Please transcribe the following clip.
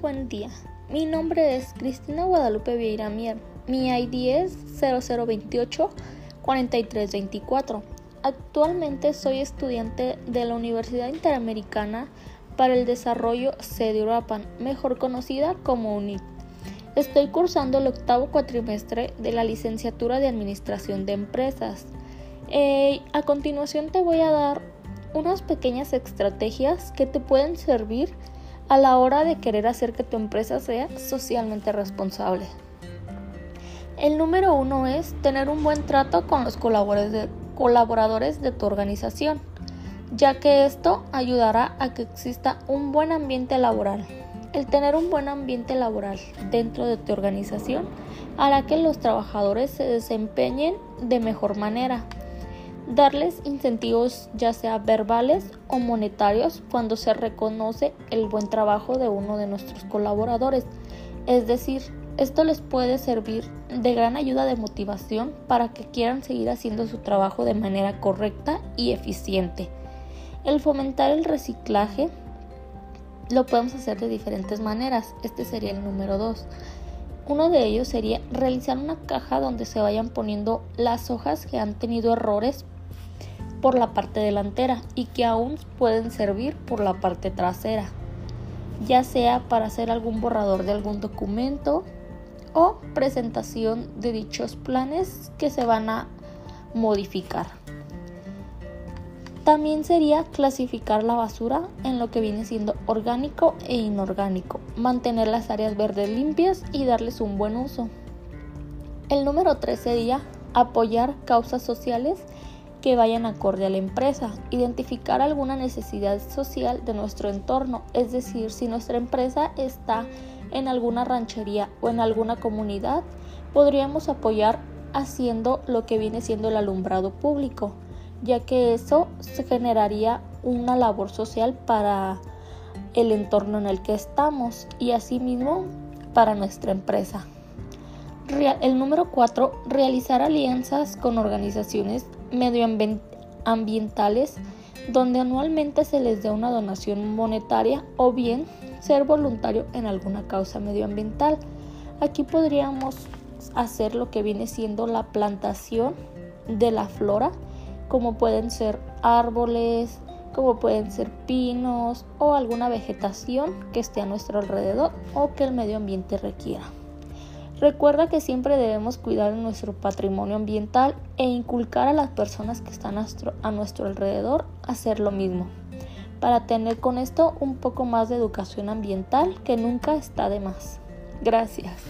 buen día. Mi nombre es Cristina Guadalupe Vieira Mier. Mi ID es 0028 4324. Actualmente soy estudiante de la Universidad Interamericana para el Desarrollo Uruapan, mejor conocida como UNIT. Estoy cursando el octavo cuatrimestre de la licenciatura de Administración de Empresas. Eh, a continuación te voy a dar unas pequeñas estrategias que te pueden servir a la hora de querer hacer que tu empresa sea socialmente responsable. El número uno es tener un buen trato con los colaboradores de, tu organización, ya que esto ayudará a que exista un buen ambiente laboral. El tener un buen ambiente laboral dentro de tu organización hará que los trabajadores se desempeñen de mejor manera darles incentivos ya sea verbales o monetarios cuando se reconoce el buen trabajo de uno de nuestros colaboradores. Es decir, esto les puede servir de gran ayuda de motivación para que quieran seguir haciendo su trabajo de manera correcta y eficiente. El fomentar el reciclaje lo podemos hacer de diferentes maneras. Este sería el número 2. Uno de ellos sería realizar una caja donde se vayan poniendo las hojas que han tenido errores por la parte delantera y que aún pueden servir por la parte trasera, ya sea para hacer algún borrador de algún documento o presentación de dichos planes que se van a modificar. También sería clasificar la basura en lo que viene siendo orgánico e inorgánico, mantener las áreas verdes limpias y darles un buen uso. El número 3 sería apoyar causas sociales que vayan acorde a la empresa, identificar alguna necesidad social de nuestro entorno, es decir, si nuestra empresa está en alguna ranchería o en alguna comunidad, podríamos apoyar haciendo lo que viene siendo el alumbrado público, ya que eso se generaría una labor social para el entorno en el que estamos y asimismo para nuestra empresa. El número 4, realizar alianzas con organizaciones medioambientales donde anualmente se les dé una donación monetaria o bien ser voluntario en alguna causa medioambiental. Aquí podríamos hacer lo que viene siendo la plantación de la flora, como pueden ser árboles, como pueden ser pinos o alguna vegetación que esté a nuestro alrededor o que el medio ambiente requiera. Recuerda que siempre debemos cuidar nuestro patrimonio ambiental e inculcar a las personas que están a nuestro alrededor a hacer lo mismo, para tener con esto un poco más de educación ambiental que nunca está de más. Gracias.